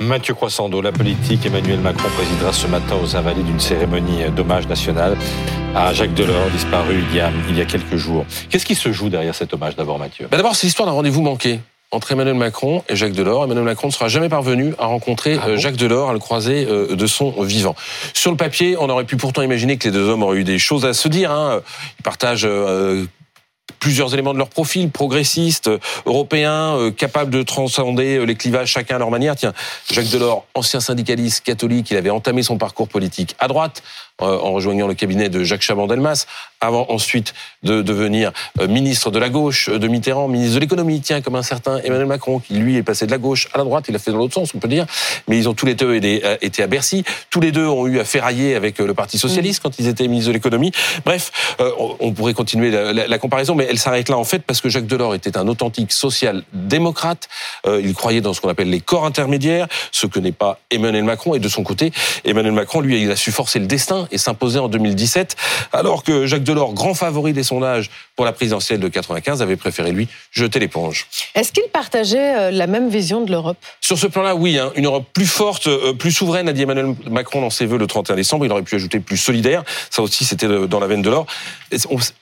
Mathieu Croissando, la politique, Emmanuel Macron présidera ce matin aux Invalides d'une cérémonie d'hommage national à Jacques Delors, disparu il y a, il y a quelques jours. Qu'est-ce qui se joue derrière cet hommage d'abord, Mathieu? Ben D'abord, c'est l'histoire d'un rendez-vous manqué entre Emmanuel Macron et Jacques Delors. Emmanuel Macron ne sera jamais parvenu à rencontrer Ah euh, bon Jacques Delors à le croiser euh, de son vivant. Sur le papier, on aurait pu pourtant imaginer que les deux hommes auraient eu des choses à se dire. Hein. Ils partagent euh, plusieurs éléments de leur profil, progressistes, européens, euh, capables de transcender euh, les clivages chacun à leur manière. Tiens, Jacques Delors, ancien syndicaliste catholique, il avait entamé son parcours politique à droite, euh, en rejoignant le cabinet de Jacques Chaban-Delmas, avant ensuite de devenir ministre de la gauche de Mitterrand, ministre de l'économie, tiens, comme un certain Emmanuel Macron, qui lui est passé de la gauche à la droite, il a fait dans l'autre sens, on peut dire, mais ils ont tous les deux été, à Bercy, tous les deux ont eu à ferrailler avec le Parti Socialiste quand ils étaient ministres de l'économie. Bref, on- on pourrait continuer la, la- la comparaison, mais elle s'arrête là en fait parce que Jacques Delors était un authentique social-démocrate, Euh, il croyait dans ce qu'on appelle les corps intermédiaires, ce que n'est pas Emmanuel Macron, et de son côté, Emmanuel Macron, lui, il a su forcer le destin et s'imposer en 2017, alors que Jacques Delors, grand favori des sondages pour la présidentielle de 95, avait préféré, lui, jeter l'éponge. Est-ce qu'il partageait euh, la même vision de l'Europe? Sur ce plan-là, oui, hein, une Europe plus forte, euh, plus souveraine, a dit Emmanuel Macron dans ses vœux le 31 décembre. Il aurait pu ajouter plus solidaire. Ça aussi, c'était euh, dans la veine de l'or.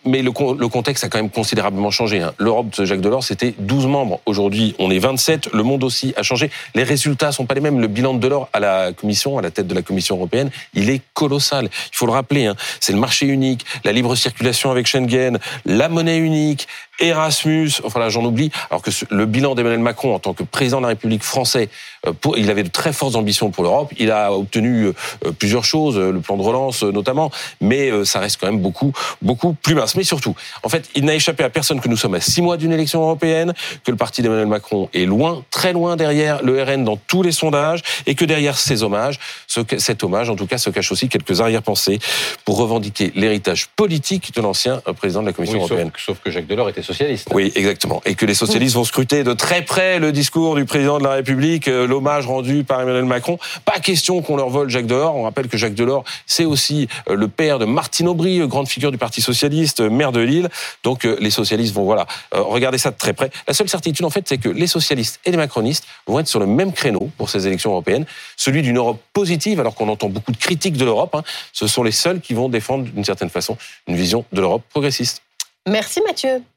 Mais le contexte a quand même considérablement changé. hein. L'Europe de Jacques Delors, c'était 12 membres. Aujourd'hui, on est 27. Le monde aussi a changé. Les résultats sont pas les mêmes. Le bilan de Delors à la Commission, à la tête de la Commission européenne, il est colossal. Il faut le rappeler. hein. C'est le marché unique, la libre circulation avec Schengen, la monnaie unique, Erasmus, enfin là j'en oublie, alors que le bilan d'Emmanuel Macron en tant que président de la République français, euh, il avait de très fortes ambitions pour l'Europe, il a obtenu euh, plusieurs choses, euh, le plan de relance euh, notamment, mais euh, ça reste quand même beaucoup, beaucoup plus mince. Mais surtout, en fait, il n'a échappé à personne que nous sommes à six mois d'une élection européenne, que le parti d'Emmanuel Macron est loin, très loin derrière le RN dans tous les sondages, et que derrière ces hommages, ce, cet hommage en tout cas se cache aussi quelques arrière-pensées pour revendiquer l'héritage politique de l'ancien euh, président de la Commission sauf, européenne. sauf que Jacques Delors était socialiste. Oui, exactement. Et que les socialistes vont scruter de très près le discours du président de la République, euh, l'hommage rendu par Emmanuel Macron. Pas question qu'on leur vole Jacques Delors. On rappelle que Jacques Delors, c'est aussi euh, le père de Martine Aubry, euh, grande figure du Parti socialiste, maire de Lille. Donc les socialistes vont voilà regarder ça de très près. La seule certitude en fait, c'est que les socialistes et les macronistes vont être sur le même créneau pour ces élections européennes, celui d'une Europe positive, alors qu'on entend beaucoup de critiques de l'Europe. hein. Ce sont les seuls qui vont défendre d'une certaine façon une vision de l'Europe progressiste. Merci Mathieu.